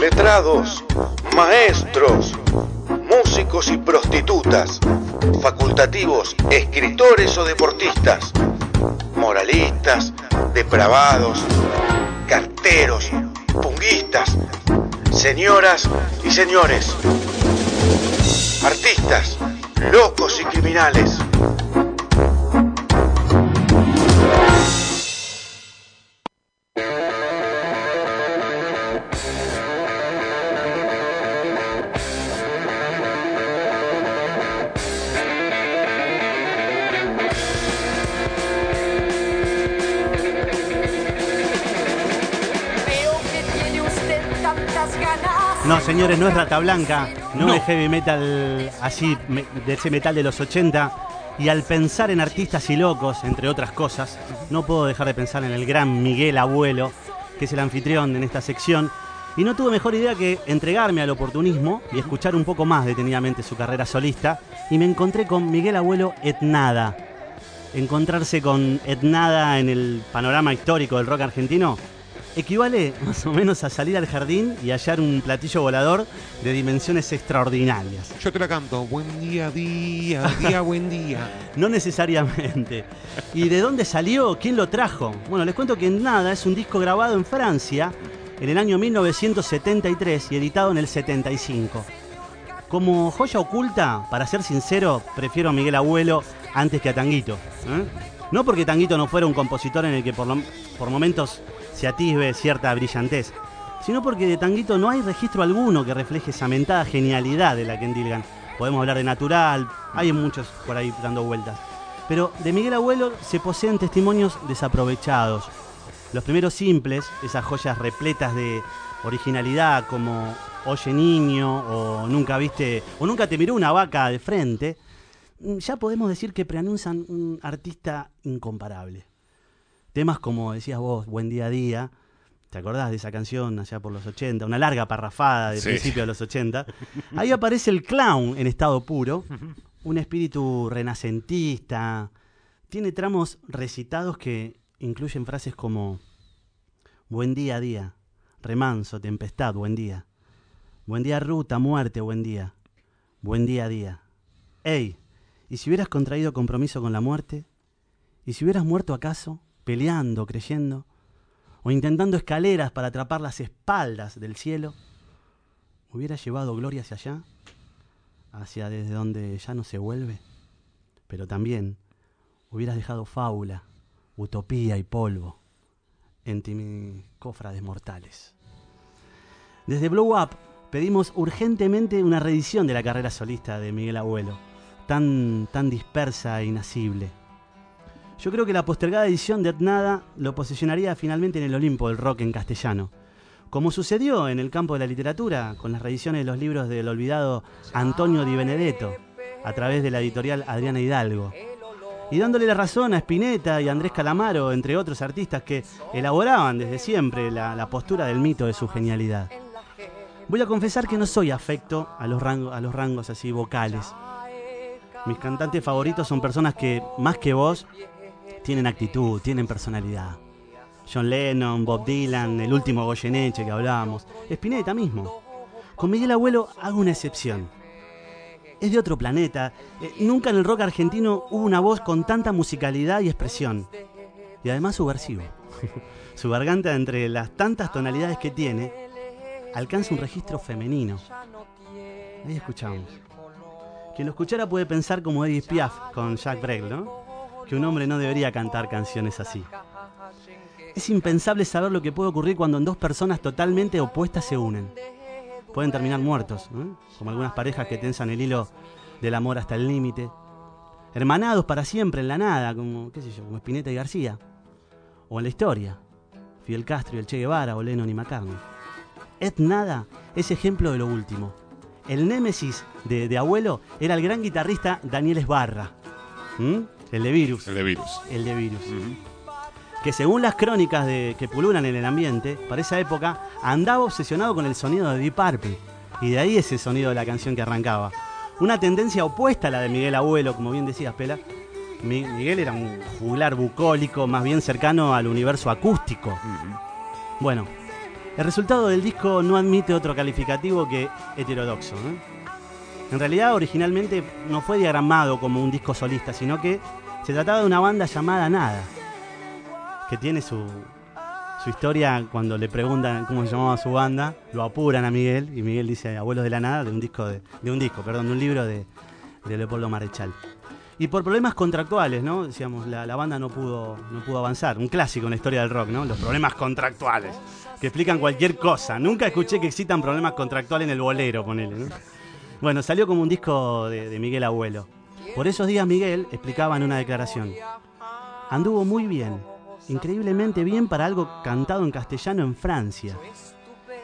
letrados, maestros, músicos y prostitutas, facultativos, escritores o deportistas, moralistas, depravados, carteros, punguistas, señoras y señores, artistas, locos y criminales. No, señores, no es Rata Blanca, no, es heavy metal así, de ese metal de los 80. Y al pensar en artistas y locos, entre otras cosas, no puedo dejar de pensar en el gran Miguel Abuelo, que es el anfitrión en esta sección. Y no tuve mejor idea que entregarme al oportunismo y escuchar un poco más detenidamente su carrera solista. Y me encontré con Miguel Abuelo Etnada. Encontrarse con Etnada en el panorama histórico del rock argentino equivale más o menos a salir al jardín y hallar un platillo volador de dimensiones extraordinarias. Yo te la canto, buen día, día, día, buen día. no necesariamente. ¿Y de dónde salió? ¿Quién lo trajo? Bueno, les cuento que Nada es un disco grabado en Francia en el año 1973 y editado en el 75. Como joya oculta, para ser sincero, prefiero a Miguel Abuelo antes que a Tanguito. ¿eh? No porque Tanguito no fuera un compositor en el que por, por momentos se atisbe cierta brillantez, sino porque de Tanguito no hay registro alguno que refleje esa mentada genialidad de la que endilgan. Podemos hablar de Natural, hay muchos por ahí dando vueltas. Pero de Miguel Abuelo se poseen testimonios desaprovechados. Los primeros simples, esas joyas repletas de originalidad como Oye niño o Nunca viste o Nunca te miró una vaca de frente, ya podemos decir que preanuncian un artista incomparable. Temas como decías vos, Buen Día a Día, ¿te acordás de esa canción allá por los 80? Una larga parrafada de principio de los 80. Ahí aparece el clown en estado puro, un espíritu renacentista. Tiene tramos recitados que incluyen frases como Buen día a día, remanso, tempestad, buen día. Buen día ruta, muerte, buen día. Buen día a día. Ey, ¿y si hubieras contraído compromiso con la muerte? ¿Y si hubieras muerto acaso? Peleando, creyendo, o intentando escaleras para atrapar las espaldas del cielo, hubiera llevado gloria hacia allá, hacia desde donde ya no se vuelve, pero también hubieras dejado fábula, utopía y polvo en ti cofrades mortales. Desde Blow Up pedimos urgentemente una reedición de la carrera solista de Miguel Abuelo, tan, tan dispersa e inasible yo creo que la postergada edición de Nada lo posicionaría finalmente en el Olimpo del rock en castellano. Como sucedió en el campo de la literatura, con las reediciones de los libros del olvidado Antonio Di Benedetto, a través de la editorial Adriana Hidalgo. Y dándole la razón a Spinetta y Andrés Calamaro, entre otros artistas que elaboraban desde siempre la, postura del mito de su genialidad. Voy a confesar que no soy afecto a los, rangos, a los rangos así vocales. Mis cantantes favoritos son personas que, más que vos, tienen actitud, tienen personalidad. John Lennon, Bob Dylan, el último Goyeneche que hablábamos, Spinetta mismo. Con Miguel Abuelo hago una excepción. Es de otro planeta. Eh, nunca en el rock argentino hubo una voz con tanta musicalidad y expresión. Y además subversivo. Su garganta, entre las tantas tonalidades que tiene, alcanza un registro femenino. Ahí escuchamos. Quien lo escuchara puede pensar como Edith Piaf con Jack Brel, ¿no? Que un hombre no debería cantar canciones así. Es impensable saber lo que puede ocurrir cuando dos personas totalmente opuestas se unen. Pueden terminar muertos, como algunas parejas que tensan el hilo del amor hasta el límite. Hermanados para siempre en la nada, como, qué como Spinetta y García. O en la historia, Fidel Castro y el Che Guevara o Lennon y McCartney. Ed Nada es ejemplo de lo último. El némesis de, abuelo era el gran guitarrista Daniel Esbarra. El de Virus. El de Virus. El de Virus. Que según las crónicas de, que pululan en el ambiente, para esa época andaba obsesionado con el sonido de Deep Purple. Y de ahí ese sonido de la canción que arrancaba. Una tendencia opuesta a la de Miguel Abuelo, como bien decías, Pela. Miguel era un juglar bucólico, más bien cercano al universo acústico. Bueno, El resultado del disco no admite otro calificativo que heterodoxo. ¿eh? En realidad, originalmente no fue diagramado como un disco solista, sino que se trataba de una banda llamada Nada, que tiene su, su historia cuando le preguntan cómo se llamaba su banda, lo apuran a Miguel y Miguel dice Abuelos de la Nada de un disco de, de un disco, perdón, de un libro de, de Leopoldo Marechal. Y por problemas contractuales, ¿no? Decíamos, la, la, banda no pudo, no pudo avanzar. Un clásico en la historia del rock, ¿no? Los problemas contractuales, que explican cualquier cosa. Nunca escuché que existan problemas contractuales en el bolero, ponele, ¿no? Bueno, salió como un disco de, Miguel Abuelo. Por esos días Miguel explicaba en una declaración, anduvo muy bien, increíblemente bien para algo cantado en castellano en Francia.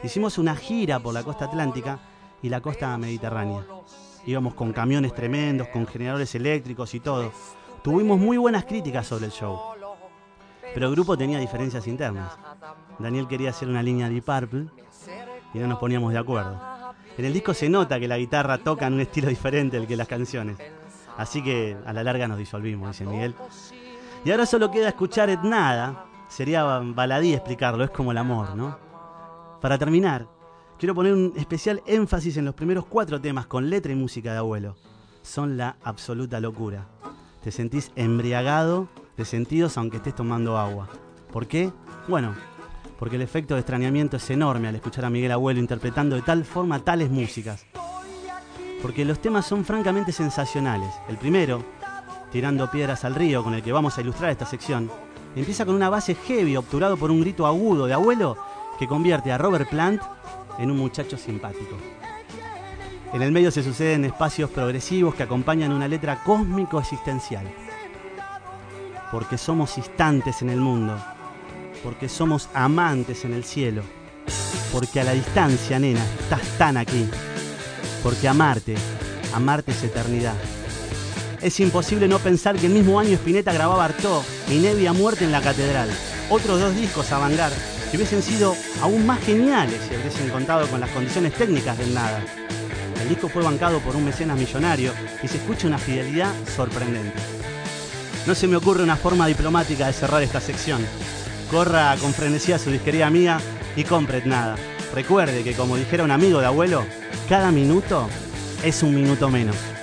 Hicimos una gira por la costa atlántica y la costa mediterránea. Íbamos con camiones tremendos, con generadores eléctricos y todo. Tuvimos muy buenas críticas sobre el show. Pero el grupo tenía diferencias internas. Daniel quería hacer una línea de Purple y no nos poníamos de acuerdo. En el disco se nota que la guitarra toca en un estilo diferente al que las canciones. Así que a la larga nos disolvimos, dice Miguel. Y ahora solo queda escuchar et nada. Sería baladí explicarlo, es como el amor, ¿no? Para terminar, quiero poner un especial énfasis en los primeros cuatro temas con letra y música de abuelo. Son la absoluta locura. Te sentís embriagado de sentidos aunque estés tomando agua. ¿Por qué? Bueno, porque el efecto de extrañamiento es enorme al escuchar a Miguel Abuelo interpretando de tal forma tales músicas. Porque los temas son francamente sensacionales. El primero, tirando piedras al río, con el que vamos a ilustrar esta sección, empieza con una base heavy obturado por un grito agudo de abuelo que convierte a Robert Plant en un muchacho simpático. En el medio se suceden espacios progresivos que acompañan una letra cósmico-existencial. Porque somos instantes en el mundo, porque somos amantes en el cielo, porque a la distancia, nena, estás tan aquí, porque amarte, amarte es eternidad. Es imposible no pensar que el mismo año Spinetta grababa Artaud y Nevi a muerte en la catedral. Otros dos discos a vanguard que hubiesen sido aún más geniales si hubiesen contado con las condiciones técnicas del nada. El disco fue bancado por un mecenas millonario y se escucha una fidelidad sorprendente. No se me ocurre una forma diplomática de cerrar esta sección. Corra con frenesí a su disquería mía y compre nada. Recuerde que como dijera un amigo de abuelo, cada minuto es un minuto menos.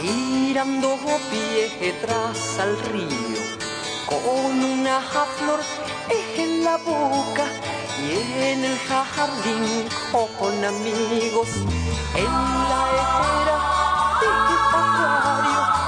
Tirando piedras al río, con una flor en la boca y en el jardín con amigos, en la era de acuario,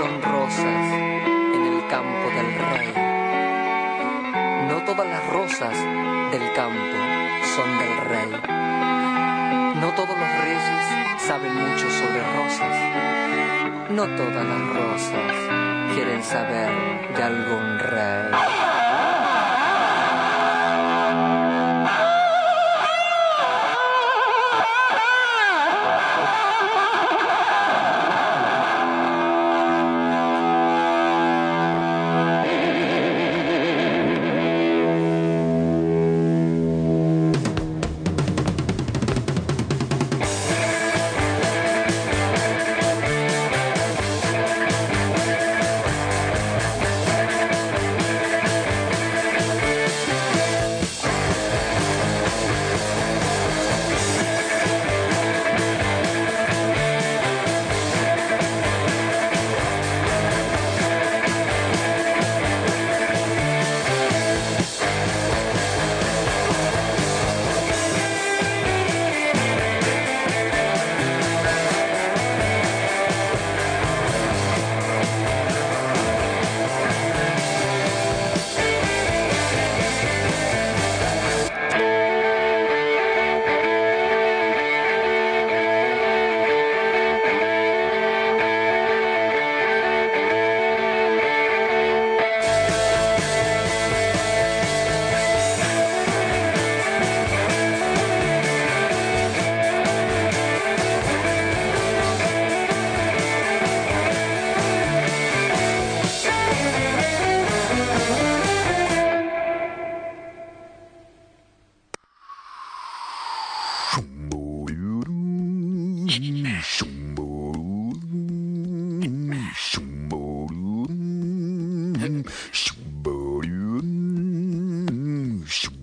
son rosas en el campo del rey. No todas las rosas del campo son del rey. No todos los reyes saben mucho sobre rosas. No todas las rosas quieren saber de algún rey.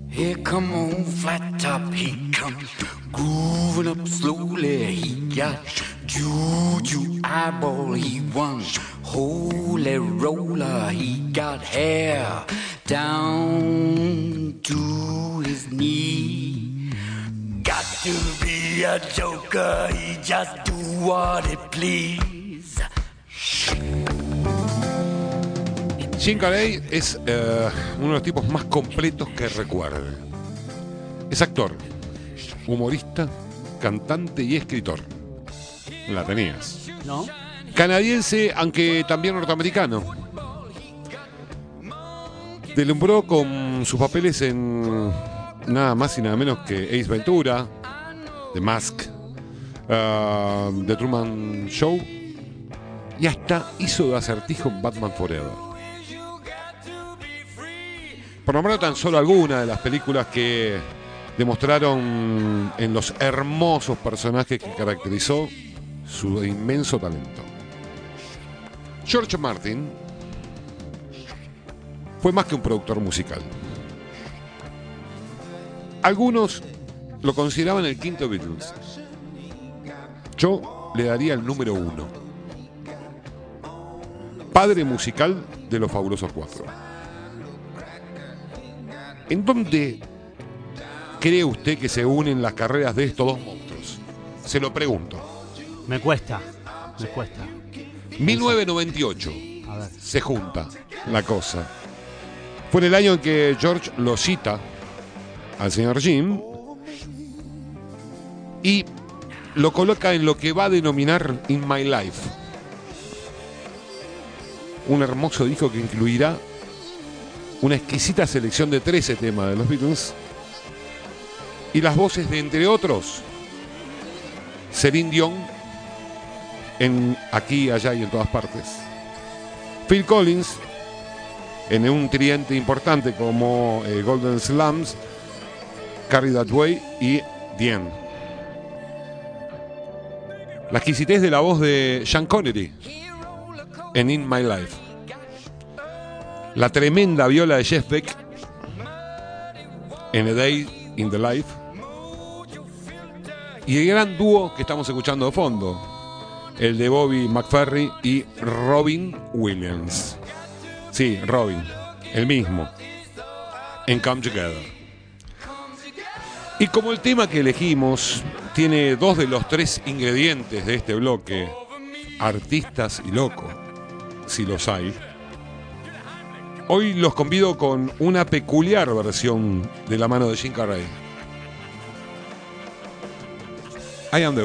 Here come on flat top, he comes grooving up slowly. He got juju eyeball, he wants holy roller. He got hair down to his knee. Got to be a joker, he just do what he please. Jim Carrey es eh, uno de los tipos más completos que recuerde. Es actor, humorista, cantante y escritor. La tenías. ¿No? Canadiense, aunque también norteamericano. Delumbró con sus papeles en nada más y nada menos que Ace Ventura, The Mask, ah, The Truman Show y hasta hizo de acertijo en Batman Forever. Por nombrar tan solo algunas de las películas que demostraron en los hermosos personajes que caracterizó su inmenso talento. George Martin fue más que un productor musical. Algunos lo consideraban el quinto Beatles. Yo le daría el número uno. Padre musical de los fabulosos cuatro. ¿En dónde cree usted que se unen las carreras de estos dos monstruos? Se lo pregunto. Me cuesta. Me cuesta. 1998 A ver. se junta la cosa. Fue en el año en que George lo cita al señor Jim y lo coloca en lo que va a denominar In My Life. Un hermoso disco que incluirá una exquisita selección de 13 temas de los Beatles y las voces de, entre otros, Celine Dion en aquí, allá y en todas partes. Phil Collins en un triente importante como eh, Golden Slams, Carry That Way y Dien. La exquisitez de la voz de Sean Connery en In My Life. La tremenda viola de Jeff Beck en A Day in the Life. Y el gran dúo que estamos escuchando de fondo, el de Bobby McFerry y Robin Williams. Sí, Robin, el mismo, en Come Together. Y como el tema que elegimos tiene dos de los tres ingredientes de este bloque, artistas y loco, si los hay, Hoy los convido con una peculiar versión de la mano de Jim Carrey. I am the